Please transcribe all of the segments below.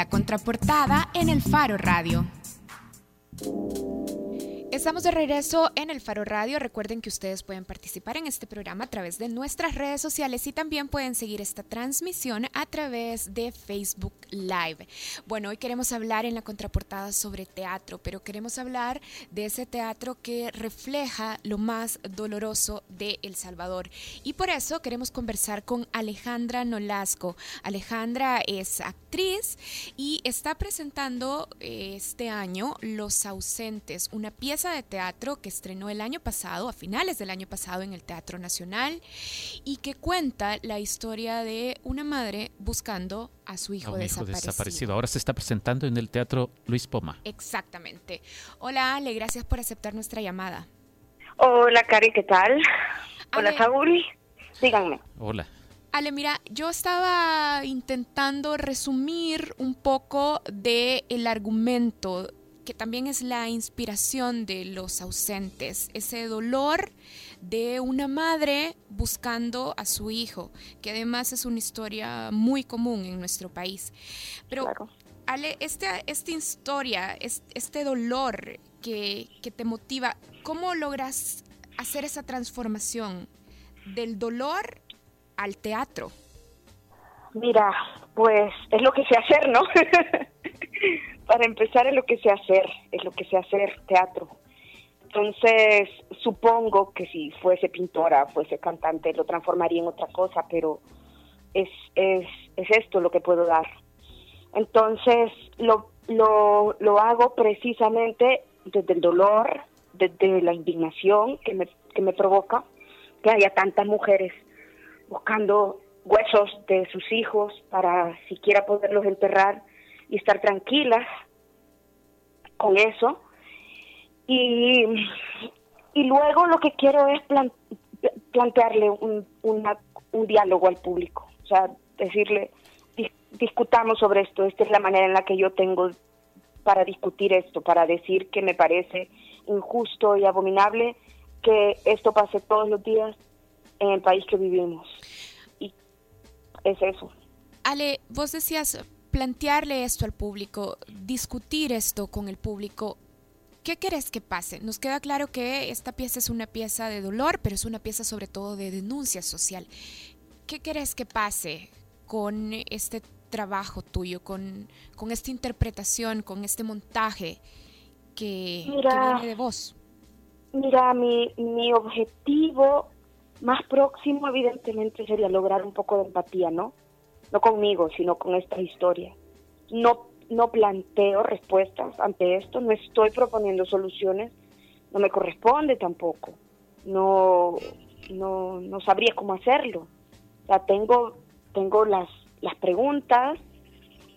La contraportada en el Faro Radio. Estamos de regreso en el Faro Radio. Recuerden que ustedes pueden participar en este programa a través de nuestras redes sociales y también pueden seguir esta transmisión a través de Facebook Live. Bueno, hoy queremos hablar en la contraportada sobre teatro, pero queremos hablar de ese teatro que refleja lo más doloroso de El Salvador. Y por eso queremos conversar con Alejandra Nolasco. Alejandra es actriz y está presentando eh, este año Los Ausentes, una pieza de teatro que estrenó el año pasado, a finales del año pasado en el Teatro Nacional, y que cuenta la historia de una madre buscando a su hijo, desaparecido. Ahora se está presentando en el Teatro Luis Poma. Exactamente. Hola Ale, gracias por aceptar nuestra llamada. Hola Cari, ¿qué tal? Hola Saúl, díganme. Hola. Ale, mira, yo estaba intentando resumir un poco del el argumento que también es la inspiración de los ausentes, ese dolor de una madre buscando a su hijo, que además es una historia muy común en nuestro país. Pero, Ale, este, esta historia, este dolor que, que te motiva, ¿cómo logras hacer esa transformación del dolor al teatro? Mira, pues es lo que sé hacer, ¿no? para empezar es lo que sé hacer, es lo que sé hacer teatro. Entonces, supongo que si fuese pintora, fuese cantante, lo transformaría en otra cosa, pero es, es, es esto lo que puedo dar. Entonces, lo, lo, lo hago precisamente desde el dolor, desde la indignación que me, que me provoca que haya tantas mujeres buscando huesos de sus hijos para siquiera poderlos enterrar y estar tranquilas con eso. Y, y luego lo que quiero es plantearle un, un diálogo al público, o sea, decirle, discutamos sobre esto, esta es la manera en la que yo tengo para discutir esto, para decir que me parece injusto y abominable que esto pase todos los días en el país que vivimos. Y es eso. Ale, vos decías plantearle esto al público, discutir esto con el público. ¿Qué querés que pase? Nos queda claro que esta pieza es una pieza de dolor, pero es una pieza sobre todo de denuncia social. ¿Qué querés que pase con este trabajo tuyo, con, con esta interpretación, con este montaje que, viene de vos? Mira, mi, mi objetivo más próximo evidentemente sería lograr un poco de empatía, ¿no? No conmigo, sino con esta historia. No, no planteo respuestas ante esto, no estoy proponiendo soluciones, no me corresponde tampoco, no, no, no sabría cómo hacerlo. Tengo, tengo las, las preguntas,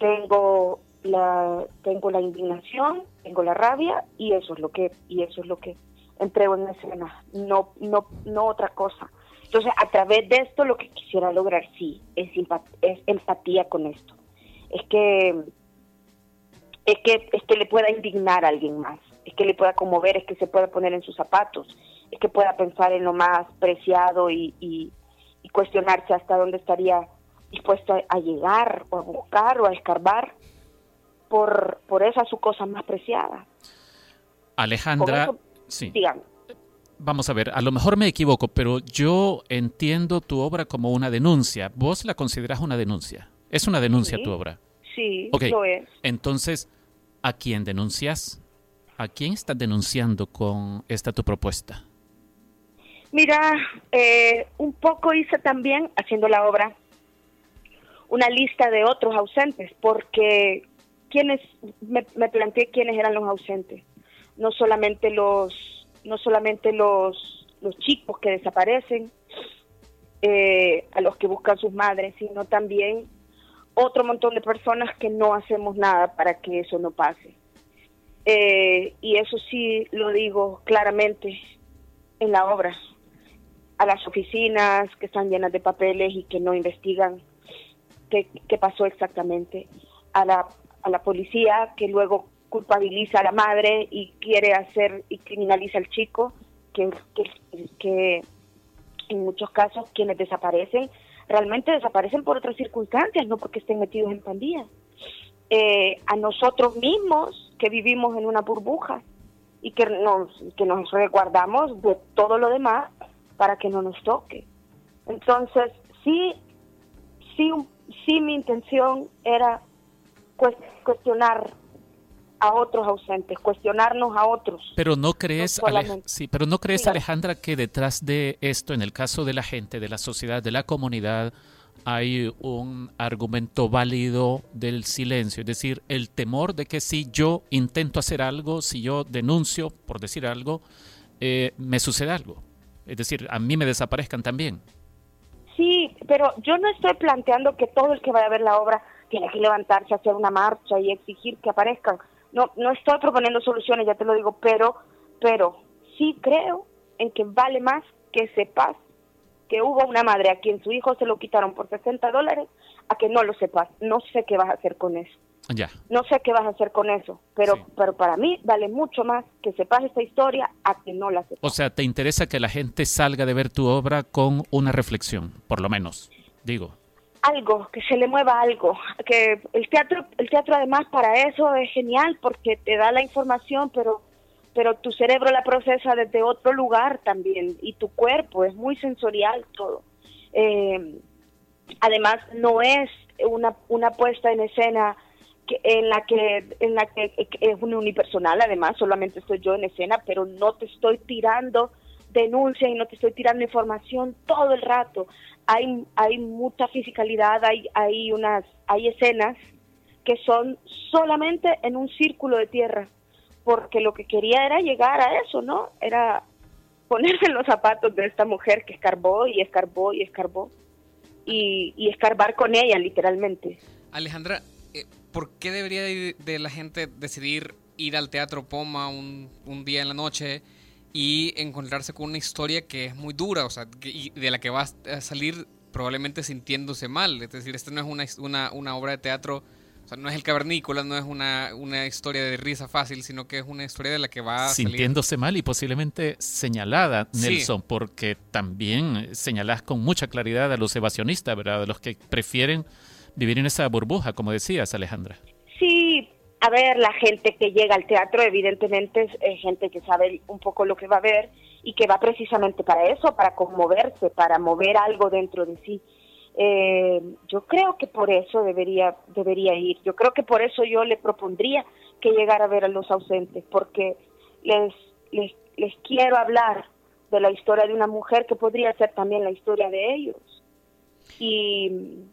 tengo la, tengo la indignación, tengo la rabia y eso es lo que, y eso es lo que entrego en escena, no, no, no otra cosa. Entonces, a través de esto lo que quisiera lograr, sí, es, es empatía con esto. Es que, es que, es que le pueda indignar a alguien más, es que le pueda conmover, es que se pueda poner en sus zapatos, es que pueda pensar en lo más preciado y, y, cuestionarse hasta dónde estaría dispuesto a, llegar o a buscar o a escarbar por, por esa su cosa más preciada. Alejandra, sí. Vamos a ver, a lo mejor me equivoco, pero yo entiendo tu obra como una denuncia. ¿Vos la consideras una denuncia? ¿Es una denuncia tu obra? Sí, lo es. Entonces, ¿a quién denuncias? ¿A quién estás denunciando con esta tu propuesta? Mira, eh, un poco hice también, haciendo la obra, una lista de otros ausentes, porque quienes me, me planteé quiénes eran los ausentes, no solamente los no solamente los, los chicos que desaparecen, eh, a los que buscan sus madres, sino también otro montón de personas que no hacemos nada para que eso no pase. Eh, y eso sí lo digo claramente en la obra, a las oficinas que están llenas de papeles y que no investigan qué, qué pasó exactamente, a la, a la policía que luego culpabiliza a la madre y quiere hacer y criminaliza al chico, que, que, en muchos casos quienes desaparecen realmente desaparecen por otras circunstancias, no porque estén metidos en pandillas. eh, a nosotros mismos que vivimos en una burbuja y que nos, que nos resguardamos de todo lo demás para que no nos toque. Entonces, sí, sí, sí mi intención era cuestionar a otros ausentes, cuestionarnos a otros. Pero no crees, sí, pero no crees Alejandra que detrás de esto, en el caso de la gente, de la sociedad, de la comunidad, hay un argumento válido del silencio, es decir, el temor de que si yo intento hacer algo, si yo denuncio, por decir algo, eh, me sucede algo. Es decir, a mí me desaparezcan también. Sí, pero yo no estoy planteando que todo el que vaya a ver la obra tiene que levantarse, hacer una marcha y exigir que aparezcan. No, no estoy proponiendo soluciones, ya te lo digo, pero, pero sí creo en que vale más que sepas que hubo una madre a quien su hijo se lo quitaron por 60 dólares a que no lo sepas. No sé qué vas a hacer con eso. Ya. No sé qué vas a hacer con eso, pero, pero para mí vale mucho más que sepas esta historia a que no la sepas. O sea, ¿te interesa que la gente salga de ver tu obra con una reflexión, por lo menos? Digo algo, que se le mueva algo, que el teatro, el teatro además para eso es genial porque te da la información, pero pero tu cerebro la procesa desde otro lugar también y tu cuerpo es muy sensorial todo. Eh, además no es una, una puesta en escena que, en la que en la que es unipersonal además solamente estoy yo en escena pero no te estoy tirando denuncia y no te estoy tirando información todo el rato hay, hay mucha fisicalidad, hay, hay, unas, hay escenas que son solamente en un círculo de tierra, porque lo que quería era llegar a eso, ¿no? Era ponerse en los zapatos de esta mujer que escarbó y escarbó y escarbó y, y escarbar con ella, literalmente. Alejandra, eh, ¿por qué debería de la gente decidir ir al Teatro Poma un, un día en la noche? Y encontrarse con una historia que es muy dura, o sea, y de la que va a salir probablemente sintiéndose mal. Es decir, esta no es una, una, una obra de teatro, o sea, no es el cavernícola, no es una, una historia de risa fácil, sino que es una historia de la que va a Sintiéndose mal y posiblemente señalada, Nelson, porque también señalas con mucha claridad a los evasionistas, ¿verdad? A los que prefieren vivir en esa burbuja, como decías, Alejandra. A ver, la gente que llega al teatro evidentemente es, gente que sabe un poco lo que va a ver y que va precisamente para eso, para conmoverse, para mover algo dentro de sí. Eh, yo creo que por eso debería, debería ir. Yo creo que por eso yo le propondría que llegara a ver a los ausentes, porque les, les, les quiero hablar de la historia de una mujer que podría ser también la historia de ellos. Y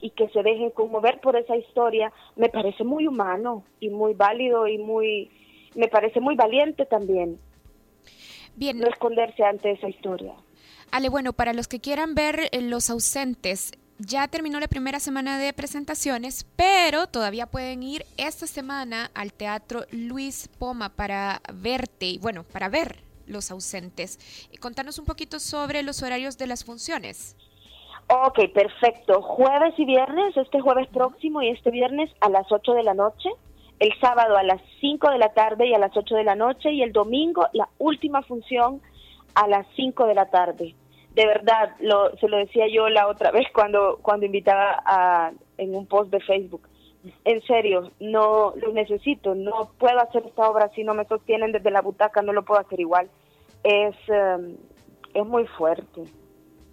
y que se dejen conmover por esa historia me parece muy humano y muy válido y muy me parece muy valiente también bien no esconderse ante esa historia Ale bueno para los que quieran ver eh, los ausentes ya terminó la primera semana de presentaciones, pero todavía pueden ir esta semana al Teatro Luis Poma para verte y bueno, para ver los ausentes. Contanos un poquito sobre los horarios de las funciones. Ok, perfecto. Jueves y viernes, este jueves próximo y este viernes a las 8 de la noche, el sábado a las 5 de la tarde y a las 8 de la noche y el domingo la última función a las 5 de la tarde. De verdad, lo, se lo decía yo la otra vez cuando, cuando invitaba a, en un post de Facebook. En serio, no lo necesito, no puedo hacer esta obra si no me sostienen desde la butaca, no lo puedo hacer igual. Es, em, es muy fuerte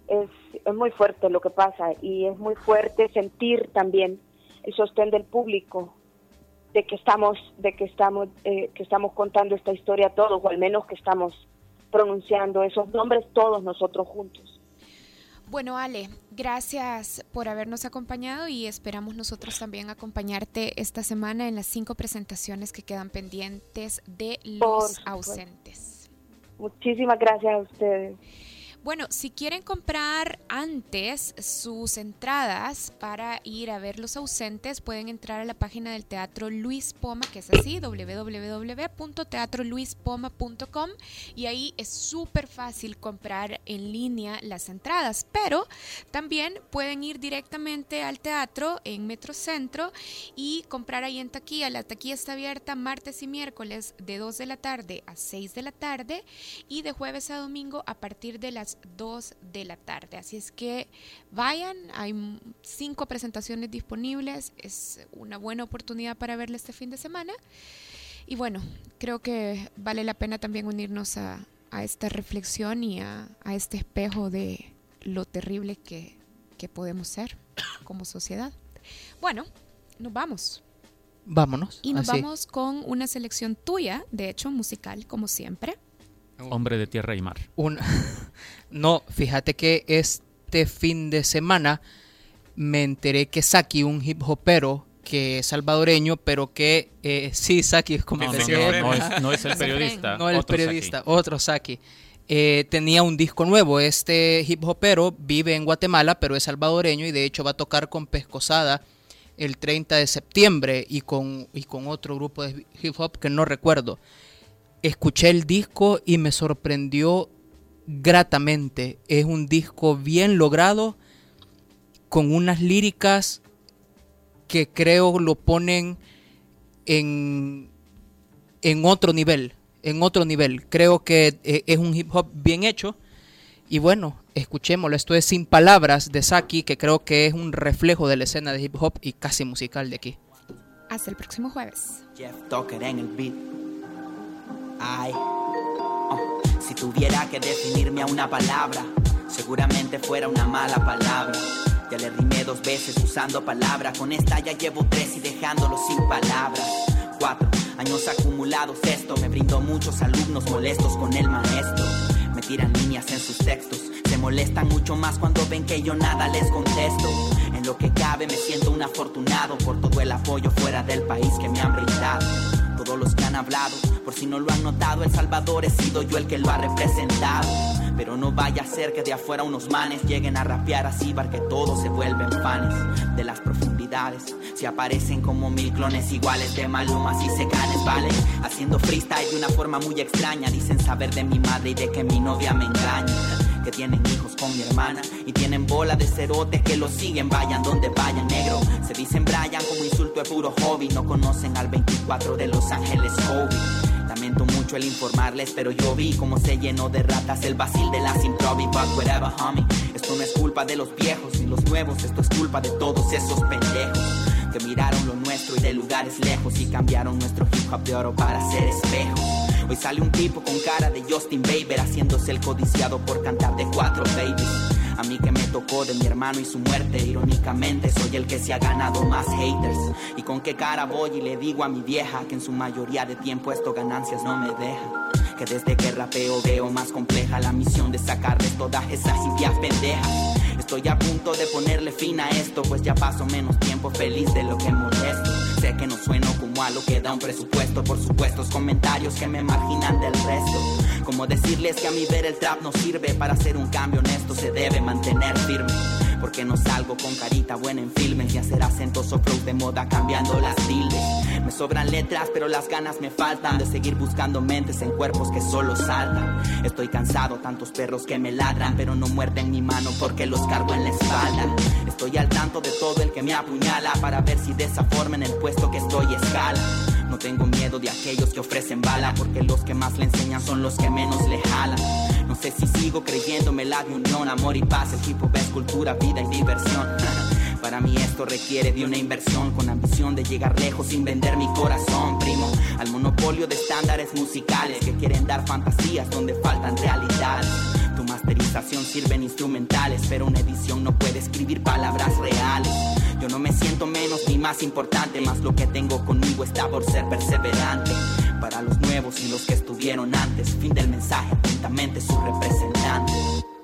es, es muy fuerte lo que pasa y es muy fuerte sentir también el sostén del público de que estamos de que estamos eh, que estamos contando esta historia todos o al menos que estamos pronunciando esos nombres todos nosotros juntos. Bueno, Ale, gracias por habernos acompañado y esperamos nosotros también acompañarte esta semana en las cinco presentaciones que quedan pendientes de los ausentes. Muchísimas gracias a ustedes. Bueno, si quieren comprar antes sus entradas para ir a ver los ausentes, pueden entrar a la página del Teatro Luis Poma, que es así, www.teatroluispoma.com y ahí es súper fácil comprar en línea las entradas, pero también pueden ir directamente al teatro en Metrocentro y comprar ahí en taquilla. La taquilla está abierta martes y miércoles de 2 de la tarde a 6 de la tarde y de jueves a domingo a partir de las las 2 de la tarde. Así es que vayan, hay cinco presentaciones disponibles, es una buena oportunidad para verle este fin de semana. Y bueno, creo que vale la pena también unirnos a, esta reflexión y a, este espejo de lo terrible que, podemos ser como sociedad. Bueno, nos vamos. Vámonos. Y nos vamos con una selección tuya, de hecho, musical, como siempre. Hombre de tierra y mar. Un... no, fíjate que este fin de semana me enteré que Saki, un hip hopero que es salvadoreño, pero que eh, sí, Saki, es como no, no, es, el periodista. no el periodista, otro Saki. Eh, tenía un disco nuevo. Este hip hopero vive en Guatemala, pero es salvadoreño y de hecho va a tocar con Pescosada el 30 de septiembre y con, y con otro grupo de hip hop que no recuerdo escuché el disco y me sorprendió gratamente. Es un disco bien logrado, con unas líricas que creo lo ponen en, en otro nivel, en otro nivel. Creo que eh, es un hip hop bien hecho. Y bueno, escuchémoslo. Esto es Sin Palabras de Saki, que creo que es un reflejo de la escena de hip hop y casi musical de aquí. Hasta el próximo jueves. Jeff en el beat. Ay, oh, si tuviera que definirme a una palabra, seguramente fuera una mala palabra. Ya le rimé dos veces usando palabras, con esta ya llevo tres y dejándolo sin palabras. Cuatro años acumulados esto, me brindo muchos alumnos molestos con el maestro. Me tiran líneas en sus textos, se molestan mucho más cuando ven que yo nada les contesto. En lo que cabe me siento un afortunado por todo el apoyo fuera del país que me han brindado todos los que han hablado. Por si no lo han notado, El Salvador he sido yo el que lo ha representado. Pero no vaya a ser que de afuera unos manes lleguen a rapear así para que todos se vuelven fans de las profundidades. Si aparecen como mil clones iguales de malumas y secanes, vale. Haciendo freestyle de una forma muy extraña. Dicen saber de mi madre y de que mi novia me engaña que tienen hijos con mi hermana y tienen bola de cerotes que lo siguen, vayan donde vayan, negro. Se dicen Brian como insulto es puro hobby, no conocen al 24 de Los Ángeles Kobe. Lamento mucho el informarles, pero yo vi cómo se llenó de ratas el basil de las improvi, but whatever, homie. Esto no es culpa de los viejos ni los nuevos, esto es culpa de todos esos pendejos que miraron lo nuestro y de lugares lejos y cambiaron nuestro hip hop de oro para ser espejos. Hoy sale un tipo con cara de Justin Bieber haciéndose el codiciado por cantar de cuatro babies. A mí que me tocó de mi hermano y su muerte, irónicamente soy el que se ha ganado más haters. ¿Y con qué cara voy y le digo a mi vieja que en su mayoría de tiempo esto ganancias no me deja? Que desde que rapeo veo más compleja la misión de sacarles todas esas ideas pendejas. Estoy a punto de ponerle fin a esto, pues ya paso menos tiempo feliz de lo que molesto. Sé que no sueno como a lo que da un presupuesto, por supuestos comentarios que me marginan del resto. Como decirles que a mi ver el trap no sirve para hacer un cambio honesto, se debe mantener firme. Porque no salgo con carita buena en filmes y hacer acentos o de moda cambiando las tildes. Me sobran letras, pero las ganas me faltan de seguir buscando mentes en cuerpos que solo saltan. Estoy cansado, tantos perros que me ladran, pero no muerden mi mano porque los cargo en la espalda. Estoy al tanto de todo el que me apuñala para ver si de esa forma en el puesto que estoy escala. No tengo miedo de aquellos que ofrecen bala, porque los que más le enseñan son los que menos le jalan. No sé si sigo creyéndome la de unión, amor y paz, el tipo es cultura, vida y diversión. Para mí esto requiere de una inversión con ambición de llegar lejos sin vender mi corazón, primo. Al monopolio de estándares musicales que quieren dar fantasías donde faltan realidades. Tu masterización sirven instrumentales, pero una edición no puede escribir palabras reales. Yo no me siento menos ni más importante, más lo que tengo conmigo está por ser perseverante. Para los nuevos y los que estuvieron antes, fin del mensaje, atentamente su representante.